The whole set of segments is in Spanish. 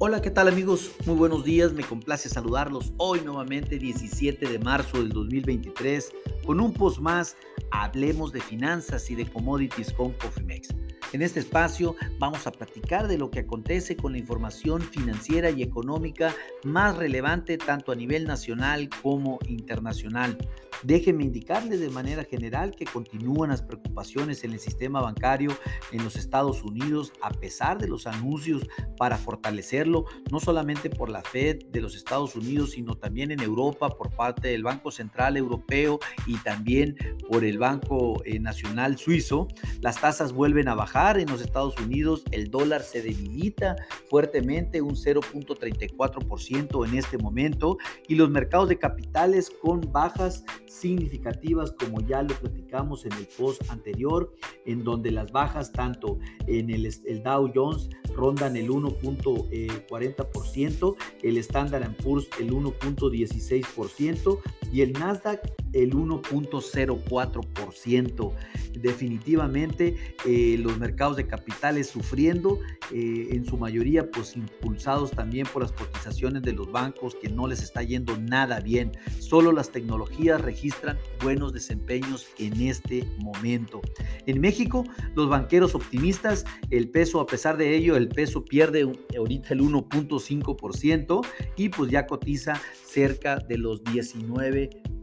Hola, ¿qué tal amigos? Muy buenos días, me complace saludarlos hoy nuevamente 17 de marzo del 2023 con un post más, hablemos de finanzas y de commodities con Cofimex. En este espacio vamos a platicar de lo que acontece con la información financiera y económica más relevante tanto a nivel nacional como internacional. Déjenme indicarles de manera general que continúan las preocupaciones en el sistema bancario en los Estados Unidos a pesar de los anuncios para fortalecerlo, no solamente por la Fed de los Estados Unidos, sino también en Europa por parte del Banco Central Europeo y también por el Banco eh, Nacional Suizo. Las tasas vuelven a bajar en los Estados Unidos, el dólar se debilita fuertemente, un 0.34% en este momento, y los mercados de capitales con bajas significativas, como ya lo platicamos en el post anterior, en donde las bajas tanto en el, el Dow Jones rondan el 1.40%, el Standard Poor's el 1.16% y el Nasdaq el 1.04%. Definitivamente eh, los mercados de capitales sufriendo, eh, en su mayoría pues impulsados también por las cotizaciones de los bancos que no les está yendo nada bien. Solo las tecnologías registran buenos desempeños en este momento. En México, los banqueros optimistas, el peso a pesar de ello, el peso pierde ahorita el 1.5% y pues ya cotiza cerca de los 19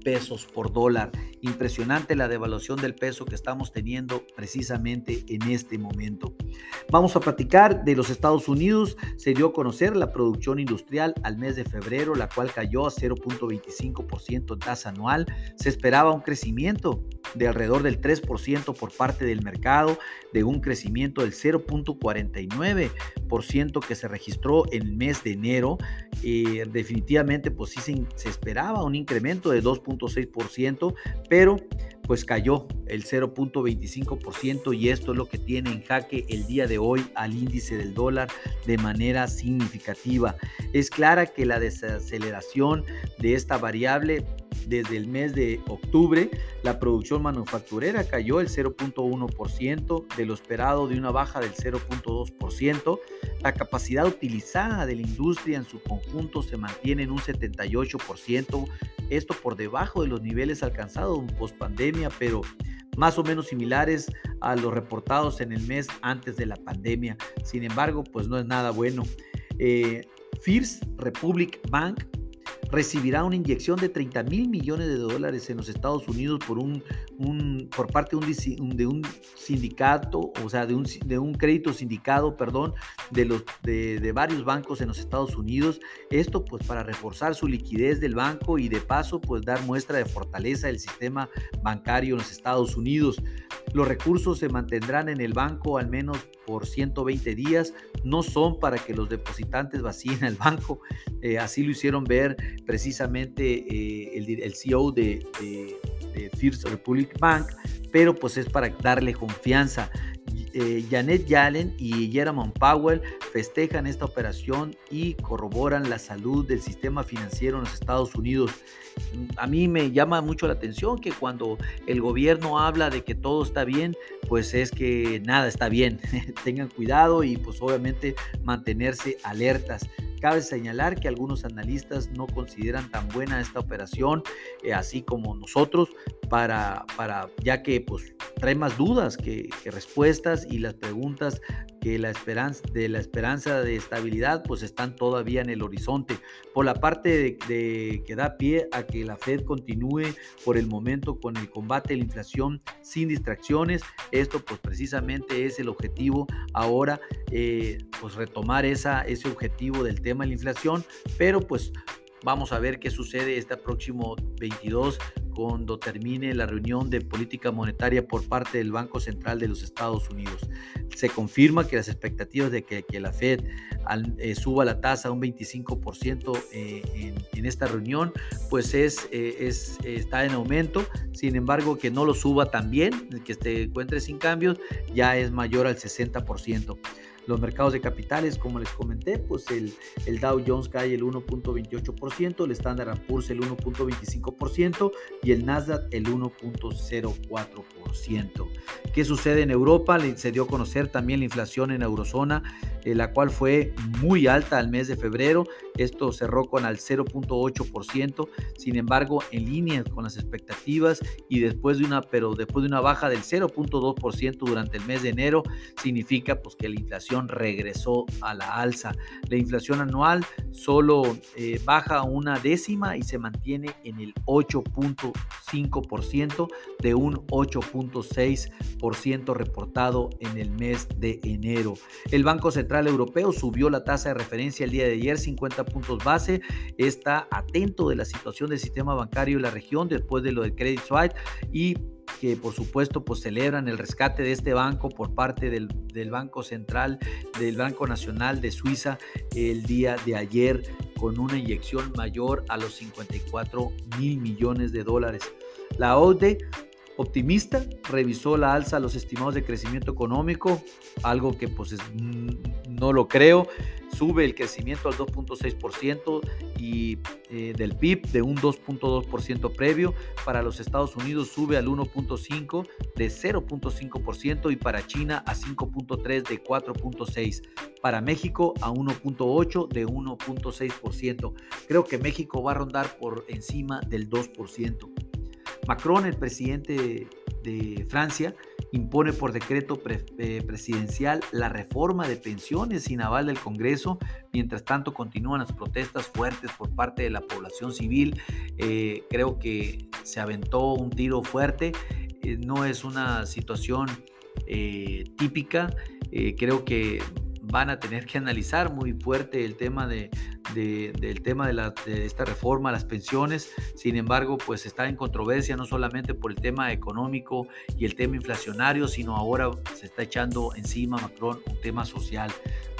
pesos por dólar. Impresionante la devaluación del peso que estamos teniendo precisamente en este momento. Vamos a platicar de los Estados Unidos. Se dio a conocer la producción industrial al mes de febrero, la cual cayó a 0.25% en tasa anual. Se esperaba un crecimiento de alrededor del 3% por parte del mercado, de un crecimiento del 0.49% que se registró en el mes de enero. Eh, definitivamente, pues sí se, se esperaba un incremento de 2.6%, pero pues cayó el 0.25% y esto es lo que tiene en jaque el día de hoy al índice del dólar de manera significativa. Es clara que la desaceleración de esta variable desde el mes de octubre, la producción manufacturera cayó el 0.1% de lo esperado de una baja del 0.2%. La capacidad utilizada de la industria en su conjunto se mantiene en un 78%, esto por debajo de los niveles alcanzados en post pandemia, pero más o menos similares a los reportados en el mes antes de la pandemia. Sin embargo, pues no es nada bueno. Eh, First Republic Bank recibirá una inyección de 30 mil millones de dólares en los Estados Unidos por, un, por parte de un, de un sindicato, o sea, de un, de un crédito sindicado, perdón, de, los, de, de varios bancos en los Estados Unidos. Esto pues para reforzar su liquidez del banco y de paso pues dar muestra de fortaleza del sistema bancario en los Estados Unidos. Los recursos se mantendrán en el banco al menos por 120 días, no son para que los depositantes vacíen el banco, eh, así lo hicieron ver precisamente eh, el, CEO de, First Republic Bank, pero pues es para darle confianza. Eh, Janet Yellen y Jerome Powell festejan esta operación y corroboran la salud del sistema financiero en los Estados Unidos. A mí me llama mucho la atención que cuando el gobierno habla de que todo está bien, pues es que nada está bien. Tengan cuidado y pues obviamente mantenerse alertas. Cabe señalar que algunos analistas no consideran tan buena esta operación, eh, así como nosotros, para, para, ya que pues, trae más dudas que, respuestas y las preguntas que la esperanza, de la esperanza de estabilidad pues están todavía en el horizonte. Por la parte de, que da pie a que la Fed continúe por el momento con el combate a la inflación sin distracciones, esto pues precisamente es el objetivo ahora, eh, pues retomar esa, ese objetivo del tema de la inflación, pero pues vamos a ver qué sucede este próximo 22 cuando termine la reunión de política monetaria por parte del Banco Central de los Estados Unidos. Se confirma que las expectativas de que, la Fed eh, suba la tasa un 25% eh, en, esta reunión, pues es, eh, es, está en aumento. Sin embargo, que no lo suba también, que se encuentre sin cambios, ya es mayor al 60%. Los mercados de capitales, como les comenté, pues el, el Dow Jones cae el 1.28%, el Standard Poor's el 1.25% y el Nasdaq el 1.04%. ¿Qué sucede en Europa? Se dio a conocer también la inflación en eurozona, eh, la cual fue muy alta al mes de febrero. Esto cerró con al 0.8%, sin embargo, en línea con las expectativas y después de una, pero después de una baja del 0.2% durante el mes de enero, significa pues que la inflación regresó a la alza. La inflación anual solo eh, baja una décima y se mantiene en el 8.5% de un 8.6% reportado en el mes de enero. El Banco Central Europeo subió la tasa de referencia el día de ayer 50 puntos base. Está atento de la situación del sistema bancario en la región después de lo del Credit Suisse y que por supuesto pues celebran el rescate de este banco por parte del, del, Banco Central, del Banco Nacional de Suiza el día de ayer con una inyección mayor a los 54 mil millones de dólares. La ODE optimista, revisó la alza los estimados de crecimiento económico, algo que pues mm, no lo creo, sube el crecimiento al 2.6% y eh, del PIB de un 2.2% previo, para los Estados Unidos sube al 1.5 de 0.5% y para China a 5.3 de 4.6, para México a 1.8 de 1.6%. Creo que México va a rondar por encima del 2%. Macron, el presidente de Francia, impone por decreto eh, presidencial la reforma de pensiones sin aval del Congreso. Mientras tanto, continúan las protestas fuertes por parte de la población civil. Eh, creo que se aventó un tiro fuerte. Eh, no es una situación típica. creo que van a tener que analizar muy fuerte el tema de, del tema de, esta reforma, las pensiones. Sin embargo, pues está en controversia no solamente por el tema económico y el tema inflacionario, sino ahora se está echando encima Macron un tema social.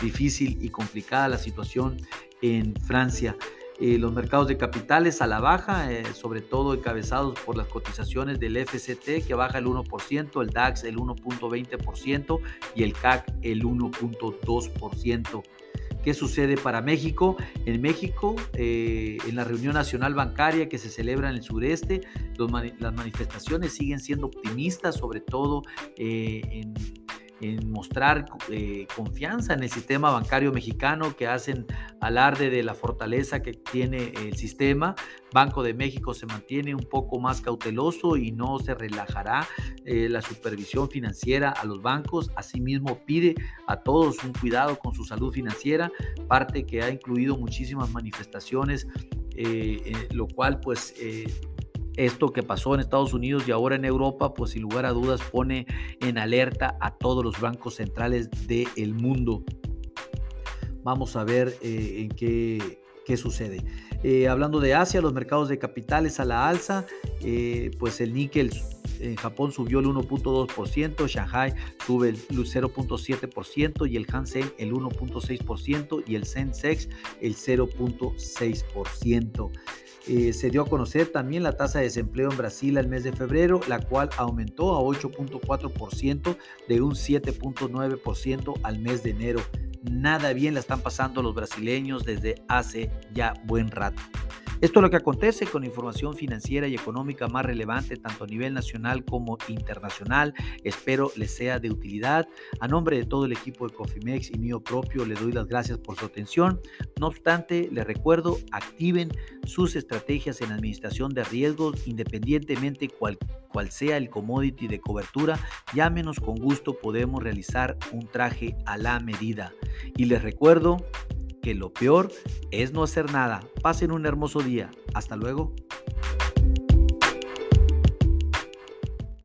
Difícil y complicada la situación en Francia. Eh, los mercados de capitales a la baja, eh, sobre todo encabezados por las cotizaciones del FCT que baja el 1%, el DAX el 1.20% y el CAC el 1.2%. ¿Qué sucede para México? En México, eh, en la reunión nacional bancaria que se celebra en el sureste, las manifestaciones siguen siendo optimistas, sobre todo en en mostrar eh, confianza en el sistema bancario mexicano, que hacen alarde de la fortaleza que tiene el sistema. Banco de México se mantiene un poco más cauteloso y no se relajará eh, la supervisión financiera a los bancos. Asimismo, pide a todos un cuidado con su salud financiera, parte que ha incluido muchísimas manifestaciones, eh, lo cual pues esto que pasó en Estados Unidos y ahora en Europa, pues sin lugar a dudas pone en alerta a todos los bancos centrales del mundo. Vamos a ver eh, en qué, qué sucede. Eh, hablando de Asia, los mercados de capitales a la alza, eh, pues el níquel en Japón subió el 1.2%, Shanghai sube el 0.7% y el Hansen el 1.6% y el Sensex el 0.6%. Eh, se dio a conocer también la tasa de desempleo en Brasil al mes de febrero, la cual aumentó a 8.4% de un 7.9% al mes de enero. Nada bien la están pasando los brasileños desde hace ya buen rato. Esto es lo que acontece con información financiera y económica más relevante tanto a nivel nacional como internacional. Espero les sea de utilidad. A nombre de todo el equipo de Cofimex y mío propio, le doy las gracias por su atención. No obstante, les recuerdo, activen sus estrategias en administración de riesgos independientemente cual, cual sea el commodity de cobertura. Llámenos con gusto, podemos realizar un traje a la medida. Y les recuerdo que lo peor es no hacer nada. Pasen un hermoso día. Hasta luego.